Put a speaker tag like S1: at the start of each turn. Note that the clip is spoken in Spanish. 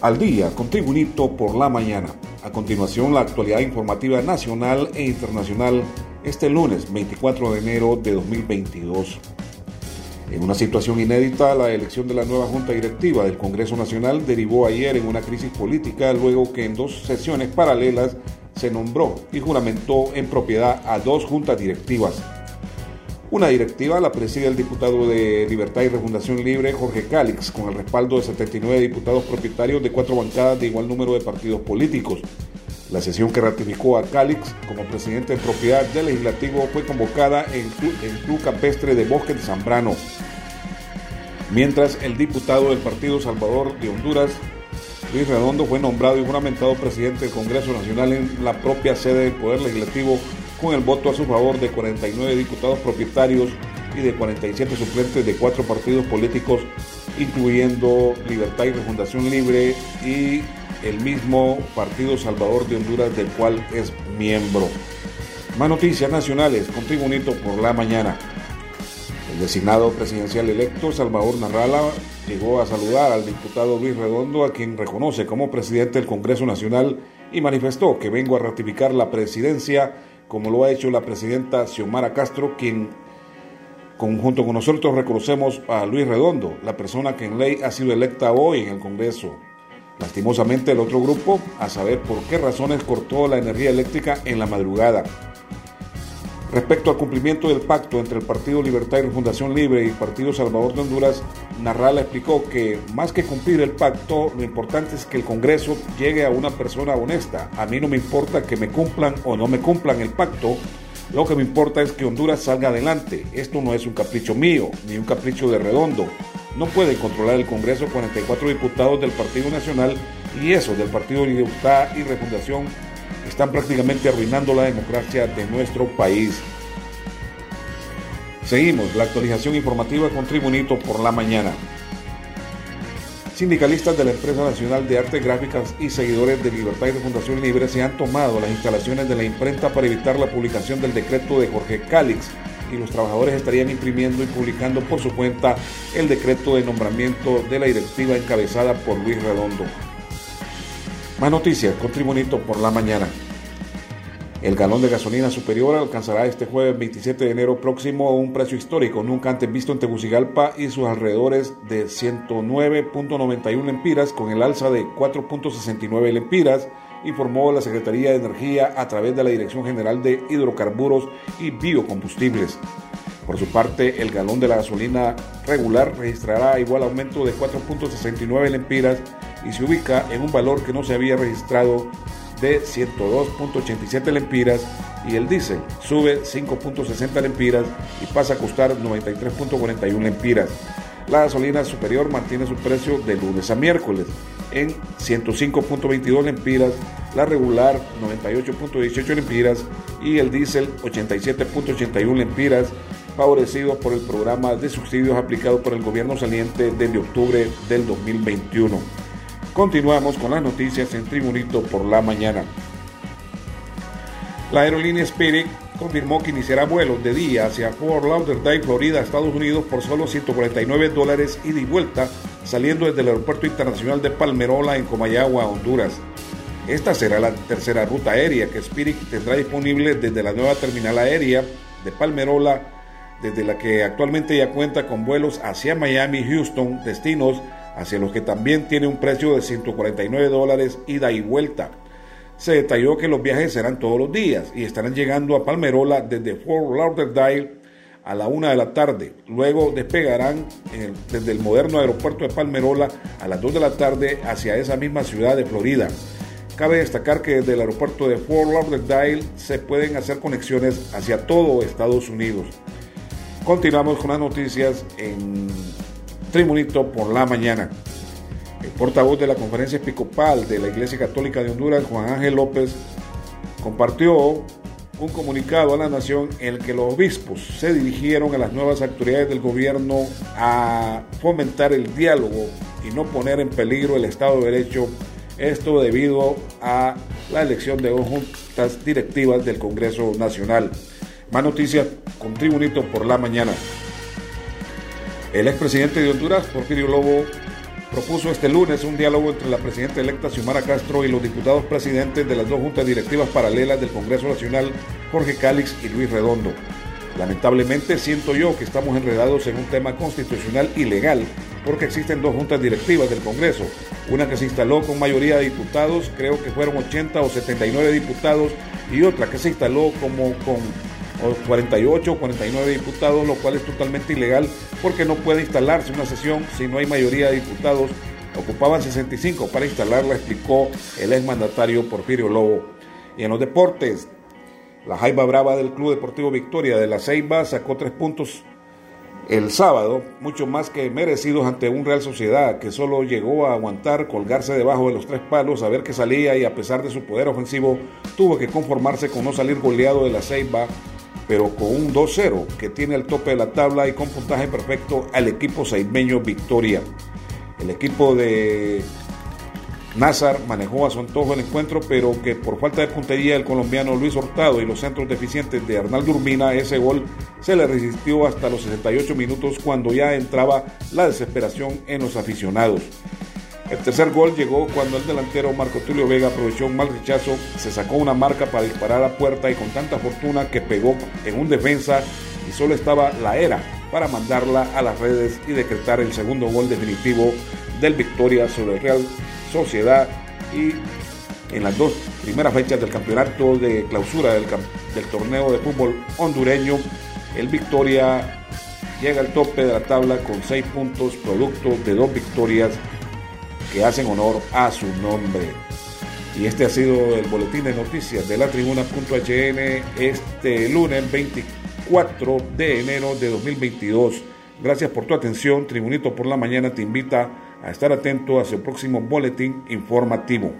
S1: Al día, con Tribunito por la mañana. A continuación, la actualidad informativa nacional e internacional este lunes 24 de enero de 2022. En una situación inédita, la elección de la nueva Junta Directiva del Congreso Nacional derivó ayer en una crisis política luego que en dos sesiones paralelas se nombró y juramentó en propiedad a dos juntas directivas. Una directiva la preside el diputado de Libertad y Refundación Libre, Jorge Cálix, con el respaldo de 79 diputados propietarios de cuatro bancadas de igual número de partidos políticos. La sesión que ratificó a Cálix como presidente de propiedad del legislativo fue convocada en el Club Campestre de Bosque de Zambrano. Mientras el diputado del Partido Salvador de Honduras, Luis Redondo, fue nombrado y juramentado presidente del Congreso Nacional en la propia sede del Poder Legislativo con el voto a su favor de 49 diputados propietarios y de 47 suplentes de cuatro partidos políticos, incluyendo Libertad y Refundación Libre y el mismo Partido Salvador de Honduras, del cual es miembro. Más noticias nacionales con Tribunito por la mañana. El designado presidencial electo, Salvador Narrala, llegó a saludar al diputado Luis Redondo, a quien reconoce como presidente del Congreso Nacional, y manifestó que vengo a ratificar la presidencia como lo ha hecho la presidenta Xiomara Castro, quien junto con nosotros reconocemos a Luis Redondo, la persona que en ley ha sido electa hoy en el Congreso. Lastimosamente el otro grupo, a saber por qué razones cortó la energía eléctrica en la madrugada. Respecto al cumplimiento del pacto entre el Partido Libertad y Fundación Libre y el Partido Salvador de Honduras, Narrala explicó que más que cumplir el pacto, lo importante es que el Congreso llegue a una persona honesta. A mí no me importa que me cumplan o no me cumplan el pacto, lo que me importa es que Honduras salga adelante. Esto no es un capricho mío, ni un capricho de redondo. No puede controlar el Congreso 44 diputados del Partido Nacional y esos del Partido Libertad y Refundación están prácticamente arruinando la democracia de nuestro país. Seguimos la actualización informativa con Tribunito por la mañana. Sindicalistas de la Empresa Nacional de Artes Gráficas y seguidores de Libertad y de Fundación Libre se han tomado las instalaciones de la imprenta para evitar la publicación del decreto de Jorge Cálix y los trabajadores estarían imprimiendo y publicando por su cuenta el decreto de nombramiento de la directiva encabezada por Luis Redondo. Más noticias con Tribunito por la mañana. El galón de gasolina superior alcanzará este jueves 27 de enero próximo un precio histórico nunca antes visto en Tegucigalpa y sus alrededores de 109.91 lempiras con el alza de 4.69 lempiras, informó la Secretaría de Energía a través de la Dirección General de Hidrocarburos y Biocombustibles. Por su parte, el galón de la gasolina regular registrará igual aumento de 4.69 lempiras y se ubica en un valor que no se había registrado de 102.87 lempiras y el diésel sube 5.60 lempiras y pasa a costar 93.41 lempiras. La gasolina superior mantiene su precio de lunes a miércoles en 105.22 lempiras, la regular 98.18 lempiras y el diésel 87.81 lempiras, favorecidos por el programa de subsidios aplicado por el gobierno saliente desde octubre del 2021. Continuamos con las noticias en Tribunito por la mañana. La aerolínea Spirit confirmó que iniciará vuelos de día hacia Fort Lauderdale, Florida, Estados Unidos por solo 149 dólares ida y vuelta, saliendo desde el Aeropuerto Internacional de Palmerola en Comayagua, Honduras. Esta será la tercera ruta aérea que Spirit tendrá disponible desde la nueva terminal aérea de Palmerola, desde la que actualmente ya cuenta con vuelos hacia Miami, Houston, destinos hacia los que también tiene un precio de 149 dólares ida y vuelta. Se detalló que los viajes serán todos los días y estarán llegando a Palmerola desde Fort Lauderdale a la una de la tarde. Luego despegarán desde el moderno aeropuerto de Palmerola a las 2 de la tarde hacia esa misma ciudad de Florida. Cabe destacar que desde el aeropuerto de Fort Lauderdale se pueden hacer conexiones hacia todo Estados Unidos. Continuamos con las noticias en Tribunito por la mañana. El portavoz de la Conferencia Episcopal de la Iglesia Católica de Honduras, Juan Ángel López, compartió un comunicado a la nación en el que los obispos se dirigieron a las nuevas autoridades del gobierno a fomentar el diálogo y no poner en peligro el Estado de Derecho, esto debido a la elección de dos juntas directivas del Congreso Nacional. Más noticias con Tribunito por la mañana. El expresidente de Honduras, Porfirio Lobo, propuso este lunes un diálogo entre la presidenta electa Xiomara Castro y los diputados presidentes de las dos juntas directivas paralelas del Congreso Nacional, Jorge Cálix y Luis Redondo. Lamentablemente siento yo que estamos enredados en un tema constitucional ilegal porque existen dos juntas directivas del Congreso, una que se instaló con mayoría de diputados, creo que fueron 80 o 79 diputados, y otra que se instaló como con 48 o 49 diputados, lo cual es totalmente ilegal porque no puede instalarse una sesión si no hay mayoría de diputados. Ocupaban 65 para instalarla, explicó el exmandatario Porfirio Lobo. Y en los deportes, la Jaiba Brava del Club Deportivo Victoria de la Ceiba sacó tres puntos el sábado, mucho más que merecidos ante un Real Sociedad que solo llegó a aguantar, colgarse debajo de los tres palos, a ver que salía y a pesar de su poder ofensivo, tuvo que conformarse con no salir goleado de la Ceiba, pero con un 2-0 que tiene el tope de la tabla y con puntaje perfecto al equipo saimeño Victoria. El equipo de Nazar manejó a su antojo el encuentro, pero que por falta de puntería del colombiano Luis Hurtado y los centros deficientes de Arnaldo Urbina, ese gol se le resistió hasta los 68 minutos cuando ya entraba la desesperación en los aficionados. El tercer gol llegó cuando el delantero Marco Tulio Vega aprovechó un mal rechazo, se sacó una marca para disparar a puerta y con tanta fortuna que pegó en un defensa y solo estaba la era para mandarla a las redes y decretar el segundo gol definitivo del Victoria sobre el Real Sociedad y en las dos primeras fechas del campeonato de clausura del, del torneo de fútbol hondureño, el Victoria llega al tope de la tabla con seis puntos, producto de dos victorias que hacen honor a su nombre. Y este ha sido el boletín de noticias de la tribuna.hn este lunes 24 de enero de 2022. Gracias por tu atención. Tribunito por la mañana te invita a estar atento a su próximo boletín informativo.